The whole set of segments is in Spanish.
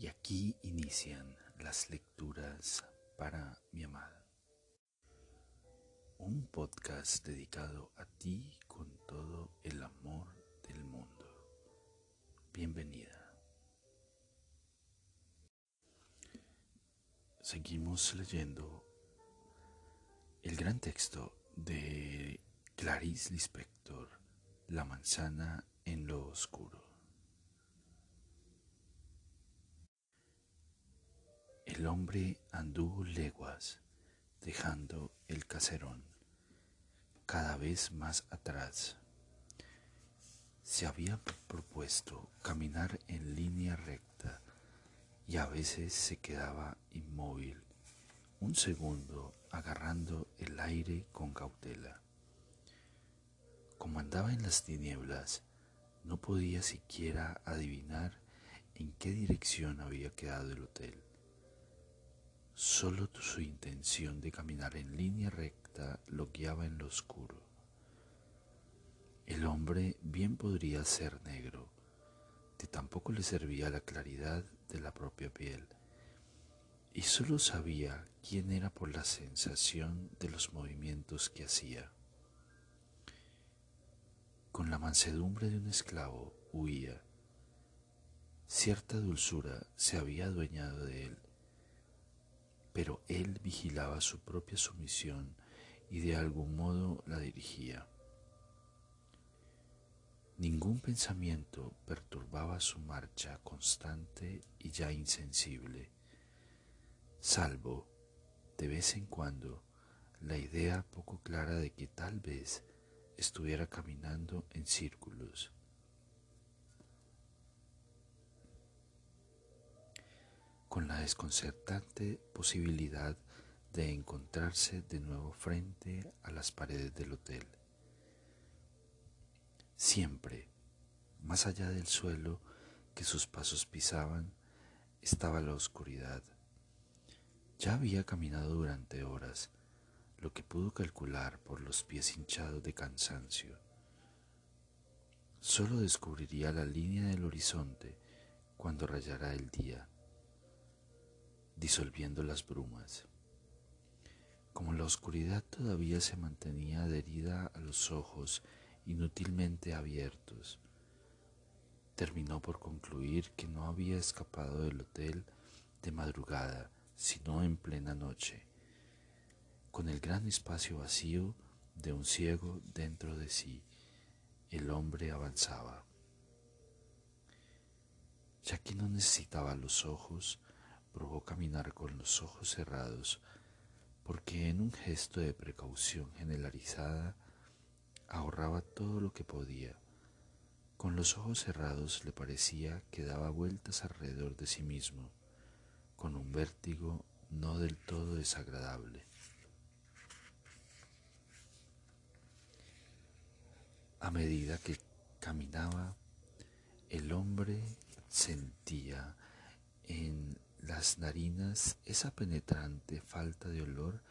Y aquí inician las lecturas para mi amada. Un podcast dedicado a ti con todo el amor del mundo. Bienvenida. Seguimos leyendo el gran texto de Clarice Lispector, La manzana en lo oscuro. El hombre anduvo leguas, dejando el caserón cada vez más atrás. Se había propuesto caminar en línea recta y a veces se quedaba inmóvil, un segundo agarrando el aire con cautela. Como andaba en las tinieblas, no podía siquiera adivinar en qué dirección había quedado el hotel. Solo su intención de caminar en línea recta lo guiaba en lo oscuro. El hombre bien podría ser negro, que tampoco le servía la claridad de la propia piel, y solo sabía quién era por la sensación de los movimientos que hacía. Con la mansedumbre de un esclavo huía. Cierta dulzura se había adueñado de él pero él vigilaba su propia sumisión y de algún modo la dirigía. Ningún pensamiento perturbaba su marcha constante y ya insensible, salvo, de vez en cuando, la idea poco clara de que tal vez estuviera caminando en círculos con la desconcertante posibilidad de encontrarse de nuevo frente a las paredes del hotel. Siempre, más allá del suelo que sus pasos pisaban, estaba la oscuridad. Ya había caminado durante horas, lo que pudo calcular por los pies hinchados de cansancio. Solo descubriría la línea del horizonte cuando rayara el día disolviendo las brumas. Como la oscuridad todavía se mantenía adherida a los ojos inútilmente abiertos, terminó por concluir que no había escapado del hotel de madrugada, sino en plena noche, con el gran espacio vacío de un ciego dentro de sí. El hombre avanzaba. Ya que no necesitaba los ojos, probó caminar con los ojos cerrados, porque en un gesto de precaución generalizada ahorraba todo lo que podía. Con los ojos cerrados le parecía que daba vueltas alrededor de sí mismo, con un vértigo no del todo desagradable. A medida que caminaba, el hombre sentía en las narinas esa penetrante falta de olor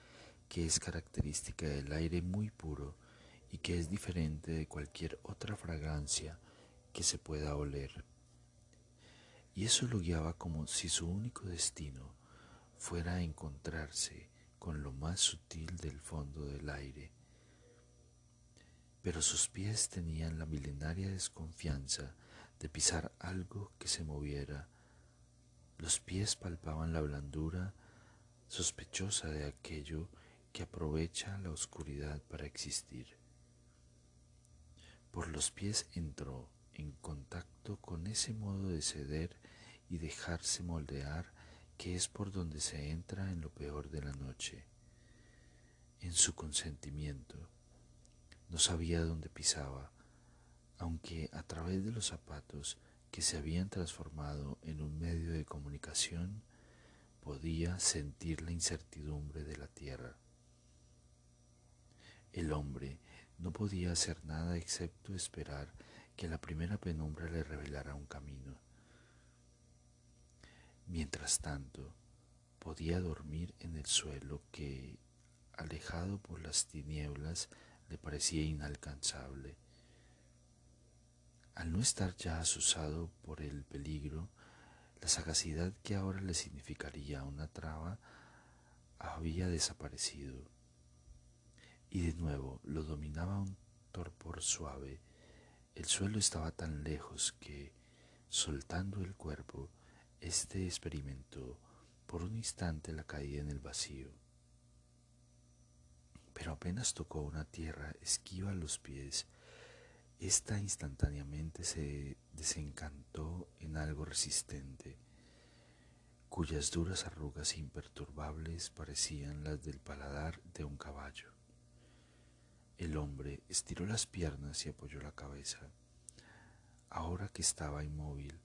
que es característica del aire muy puro y que es diferente de cualquier otra fragancia que se pueda oler. Y eso lo guiaba como si su único destino fuera encontrarse con lo más sutil del fondo del aire. Pero sus pies tenían la milenaria desconfianza de pisar algo que se moviera los pies palpaban la blandura sospechosa de aquello que aprovecha la oscuridad para existir. Por los pies entró en contacto con ese modo de ceder y dejarse moldear que es por donde se entra en lo peor de la noche. En su consentimiento, no sabía dónde pisaba, aunque a través de los zapatos que se habían transformado en un medio de comunicación, podía sentir la incertidumbre de la tierra. El hombre no podía hacer nada excepto esperar que la primera penumbra le revelara un camino. Mientras tanto, podía dormir en el suelo que, alejado por las tinieblas, le parecía inalcanzable al no estar ya asusado por el peligro, la sagacidad que ahora le significaría una traba había desaparecido y de nuevo lo dominaba un torpor suave. El suelo estaba tan lejos que, soltando el cuerpo, éste experimentó por un instante la caída en el vacío. Pero apenas tocó una tierra esquiva a los pies, esta instantáneamente se desencantó en algo resistente, cuyas duras arrugas imperturbables parecían las del paladar de un caballo. El hombre estiró las piernas y apoyó la cabeza. Ahora que estaba inmóvil,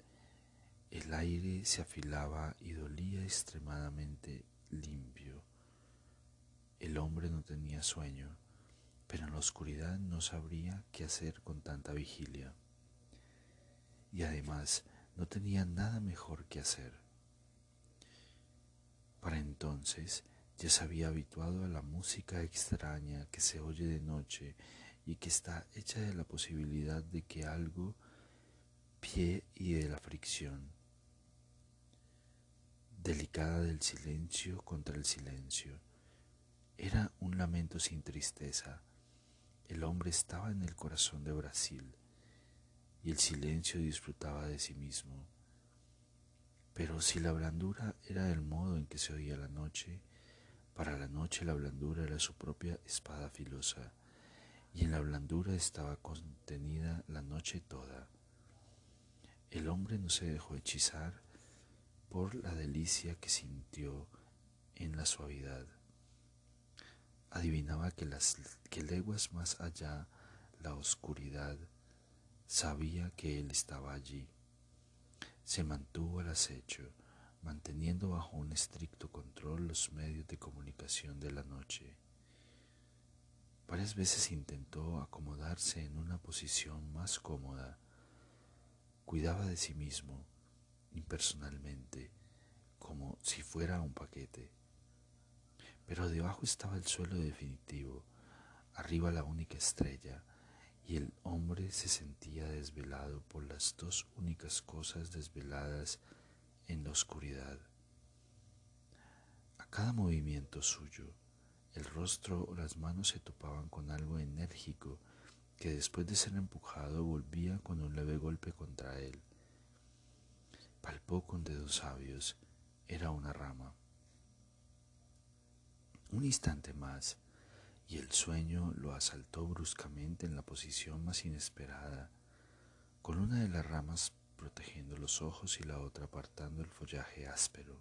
el aire se afilaba y dolía extremadamente limpio. El hombre no tenía sueño pero en la oscuridad no sabría qué hacer con tanta vigilia. Y además no tenía nada mejor que hacer. Para entonces ya se había habituado a la música extraña que se oye de noche y que está hecha de la posibilidad de que algo pie y de la fricción, delicada del silencio contra el silencio. Era un lamento sin tristeza, el hombre estaba en el corazón de Brasil y el silencio disfrutaba de sí mismo. Pero si la blandura era el modo en que se oía la noche, para la noche la blandura era su propia espada filosa, y en la blandura estaba contenida la noche toda. El hombre no se dejó hechizar por la delicia que sintió en la suavidad adivinaba que, las, que leguas más allá la oscuridad sabía que él estaba allí. Se mantuvo al acecho, manteniendo bajo un estricto control los medios de comunicación de la noche. Varias veces intentó acomodarse en una posición más cómoda. Cuidaba de sí mismo, impersonalmente, como si fuera un paquete pero debajo estaba el suelo definitivo, arriba la única estrella, y el hombre se sentía desvelado por las dos únicas cosas desveladas en la oscuridad. A cada movimiento suyo, el rostro o las manos se topaban con algo enérgico que después de ser empujado volvía con un leve golpe contra él. Palpó con dedos sabios, era una rama. Un instante más, y el sueño lo asaltó bruscamente en la posición más inesperada, con una de las ramas protegiendo los ojos y la otra apartando el follaje áspero.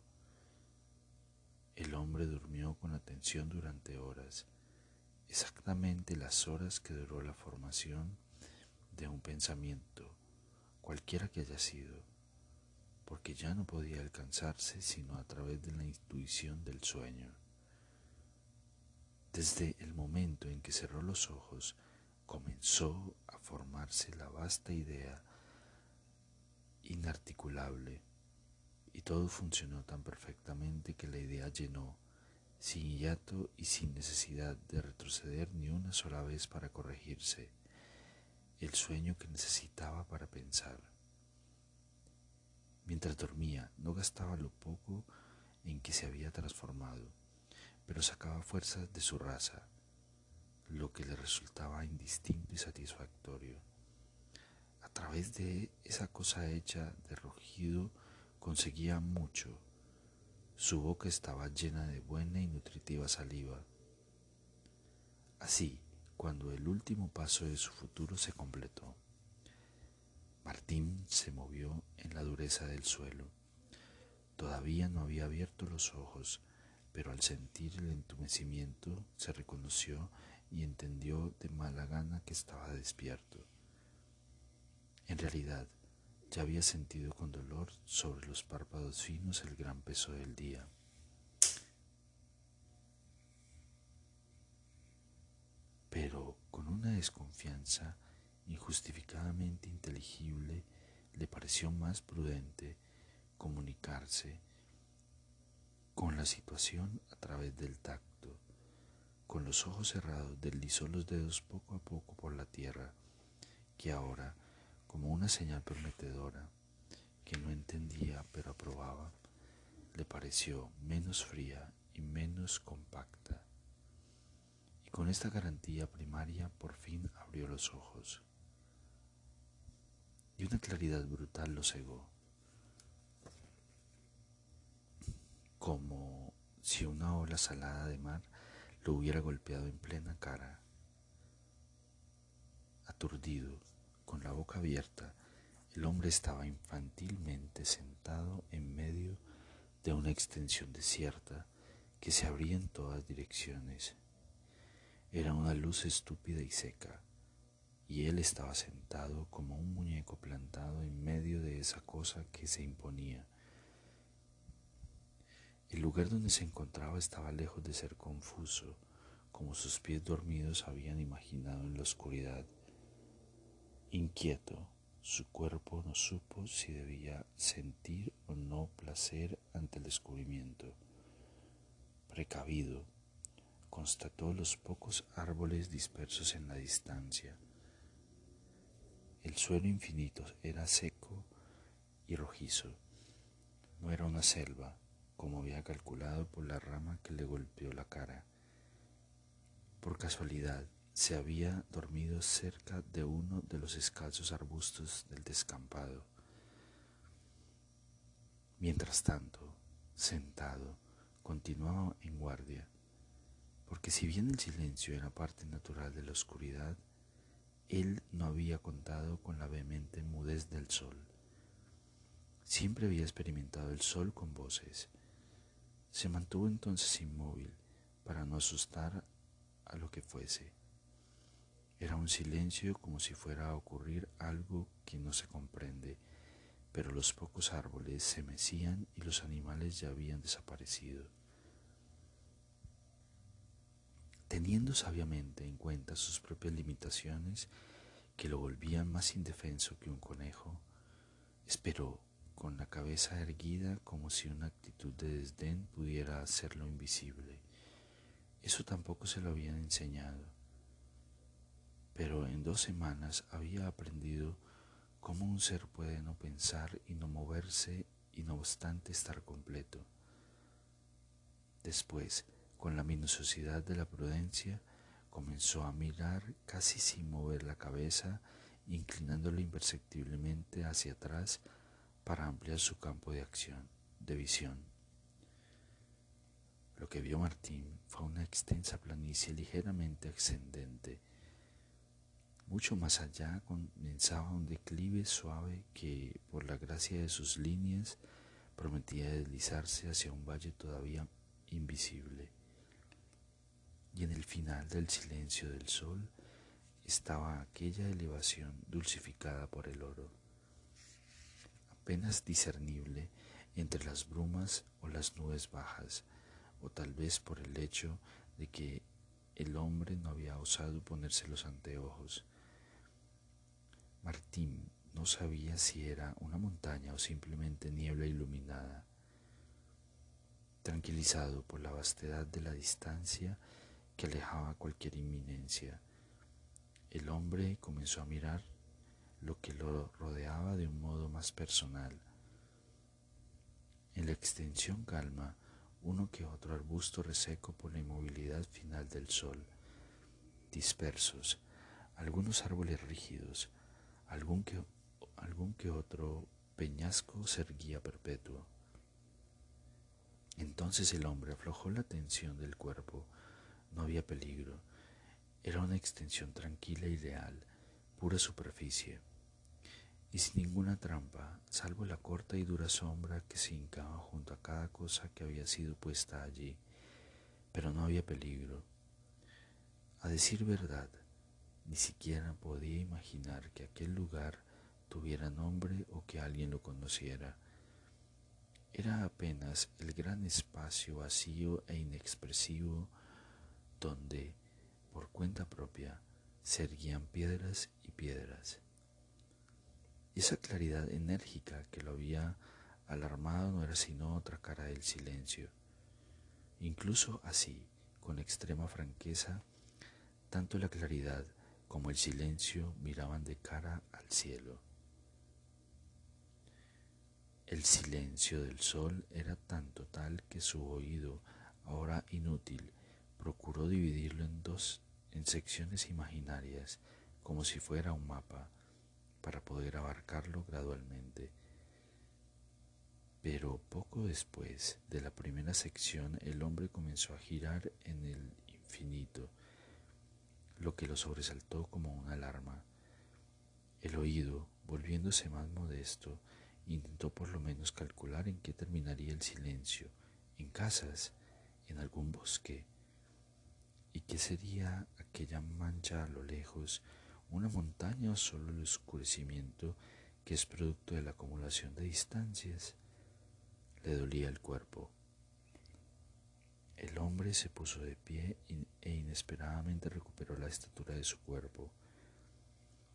El hombre durmió con atención durante horas, exactamente las horas que duró la formación de un pensamiento, cualquiera que haya sido, porque ya no podía alcanzarse sino a través de la intuición del sueño. Desde el momento en que cerró los ojos, comenzó a formarse la vasta idea inarticulable y todo funcionó tan perfectamente que la idea llenó, sin hiato y sin necesidad de retroceder ni una sola vez para corregirse, el sueño que necesitaba para pensar. Mientras dormía, no gastaba lo poco en que se había transformado pero sacaba fuerzas de su raza, lo que le resultaba indistinto y satisfactorio. A través de esa cosa hecha de rugido conseguía mucho. Su boca estaba llena de buena y nutritiva saliva. Así, cuando el último paso de su futuro se completó, Martín se movió en la dureza del suelo. Todavía no había abierto los ojos, pero al sentir el entumecimiento se reconoció y entendió de mala gana que estaba despierto. En realidad, ya había sentido con dolor sobre los párpados finos el gran peso del día. Pero con una desconfianza injustificadamente inteligible le pareció más prudente comunicarse con la situación a través del tacto. Con los ojos cerrados deslizó los dedos poco a poco por la tierra, que ahora, como una señal prometedora, que no entendía pero aprobaba, pareció menos fría y menos compacta. Y con esta garantía primaria por fin abrió los ojos. Y una claridad brutal lo cegó. Como si una ola salada de mar lo hubiera golpeado en plena cara. Aturdido, con la boca abierta, el hombre estaba infantilmente sentado en medio de una extensión desierta que se abría en todas direcciones. Era una luz estúpida y seca, y él estaba sentado como un muñeco plantado en medio de esa cosa que se imponía. El lugar donde se encontraba estaba lejos de ser confuso, como sus pies dormidos habían imaginado en la oscuridad. Inquieto, su cuerpo no supo si debía sentir o no placer ante el descubrimiento. Precavido, constató los pocos árboles dispersos en la distancia. El suelo infinito era seco y rojizo. No era una selva, como había calculado por la rama que le golpeó la cara. Por casualidad, se había dormido cerca de uno de los escalzos arbustos del descampado. Mientras tanto, sentado, continuaba en guardia, porque si bien el silencio era parte natural de la oscuridad, él no había contado con la vehemente mudez del sol. Siempre había experimentado el sol con voces. Se mantuvo entonces inmóvil para no asustar a lo que fuese. Era un silencio como si fuera a ocurrir algo que no se comprende, pero los pocos árboles se mecían y los animales ya habían desaparecido. Teniendo sabiamente en cuenta sus propias limitaciones que lo volvían más indefenso que un conejo, esperó con la cabeza erguida como si una actitud de desdén pudiera hacerlo invisible. Eso tampoco se lo habían enseñado pero en dos semanas había aprendido cómo un ser puede no pensar y no moverse y no obstante estar completo. Después, con la minuciosidad de la prudencia, comenzó a mirar casi sin mover la cabeza, inclinándolo imperceptiblemente hacia atrás para ampliar su campo de acción, de visión. Lo que vio Martín fue una extensa planicie ligeramente ascendente, mucho más allá comenzaba un declive suave que, por la gracia de sus líneas, prometía deslizarse hacia un valle todavía invisible. Y en el final del silencio del sol estaba aquella elevación dulcificada por el oro, apenas discernible entre las brumas o las nubes bajas, o tal vez por el hecho de que el hombre no había osado ponerse los anteojos, Martín no sabía si era una montaña o simplemente niebla iluminada. Tranquilizado por la vastedad de la distancia que alejaba cualquier inminencia, el hombre comenzó a mirar lo que lo rodeaba de un modo más personal. En la extensión calma, uno que otro arbusto reseco por la inmovilidad final del sol, dispersos, algunos árboles rígidos, algún que, algún que otro peñasco se erguía perpetuo. Entonces el hombre aflojó la tensión del cuerpo. No había peligro. Era una extensión tranquila y leal, pura superficie, y sin ninguna trampa, salvo la corta y dura sombra que se hincaba junto a cada cosa que había sido puesta allí. Pero no había peligro. A decir verdad, ni siquiera podía imaginar que aquel lugar tuviera nombre o que alguien lo conociera. Era apenas el gran espacio vacío e inexpresivo donde, por cuenta propia, se erguían piedras y piedras. Y esa claridad enérgica que lo había alarmado no era sino otra cara del silencio. Incluso así, con extrema franqueza, tanto la claridad como el silencio miraban de cara al cielo. El silencio del sol era tan total que su oído, ahora inútil, procuró dividirlo en dos en secciones imaginarias, como si fuera un mapa, para poder abarcarlo gradualmente. Pero poco después de la primera sección el hombre comenzó a girar en el infinito, lo que lo sobresaltó como una alarma. El oído, volviéndose más modesto, intentó por lo menos calcular en qué terminaría el silencio, en casas, en algún bosque, y qué sería aquella mancha a lo lejos, una montaña o solo el oscurecimiento que es producto de la acumulación de distancias. Le dolía el cuerpo. El hombre se puso de pie e inesperadamente recuperó la estatura de su cuerpo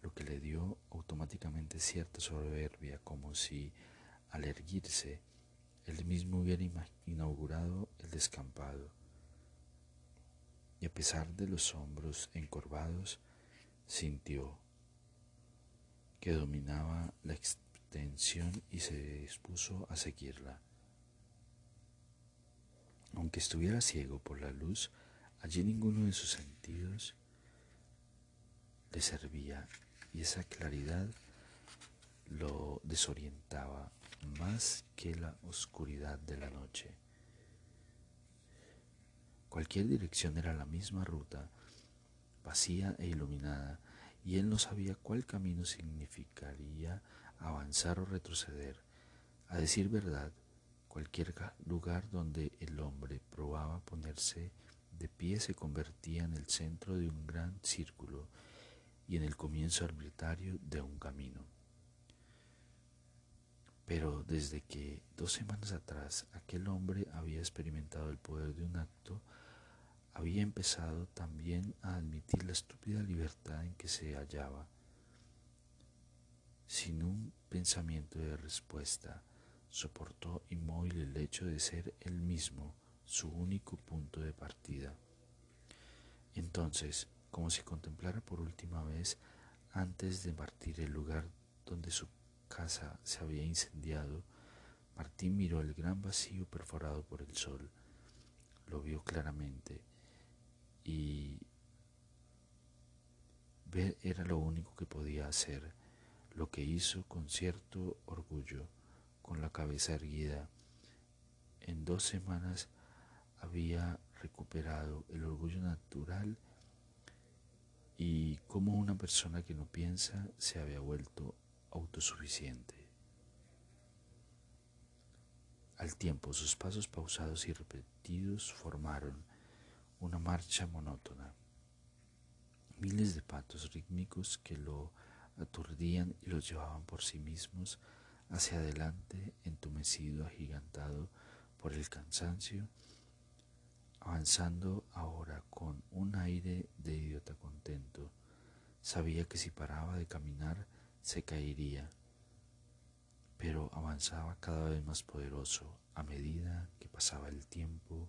lo que le dio automáticamente cierta soberbia, como si al erguirse él mismo hubiera inaugurado el descampado. Y a pesar de los hombros encorvados, sintió que dominaba la extensión y se dispuso a seguirla. Aunque estuviera ciego por la luz, allí ninguno de sus sentidos le servía y esa claridad lo desorientaba más que la oscuridad de la noche. Cualquier dirección era la misma ruta, vacía e iluminada, y él no sabía cuál camino significaría avanzar o retroceder. A decir verdad, cualquier lugar donde el hombre probaba ponerse de pie se convertía en el centro de un gran círculo y en el comienzo arbitrario de un camino. Pero desde que dos semanas atrás aquel hombre había experimentado el poder de un acto, había empezado también a admitir la estúpida libertad en que se hallaba, sin un pensamiento de respuesta, soportó inmóvil el hecho de ser él mismo su único punto de partida. Entonces, como si contemplara por última vez antes de partir el lugar donde su casa se había incendiado, Martín miró el gran vacío perforado por el sol, lo vio claramente y ver era lo único que podía hacer, lo que hizo con cierto orgullo, con la cabeza erguida. En dos semanas había recuperado el orgullo natural y cómo una persona que no piensa se había vuelto autosuficiente. Al tiempo sus pasos pausados y repetidos formaron una marcha monótona. Miles de patos rítmicos que lo aturdían y lo llevaban por sí mismos hacia adelante, entumecido, agigantado por el cansancio avanzando ahora con un aire de idiota contento. Sabía que si paraba de caminar se caería, pero avanzaba cada vez más poderoso. A medida que pasaba el tiempo,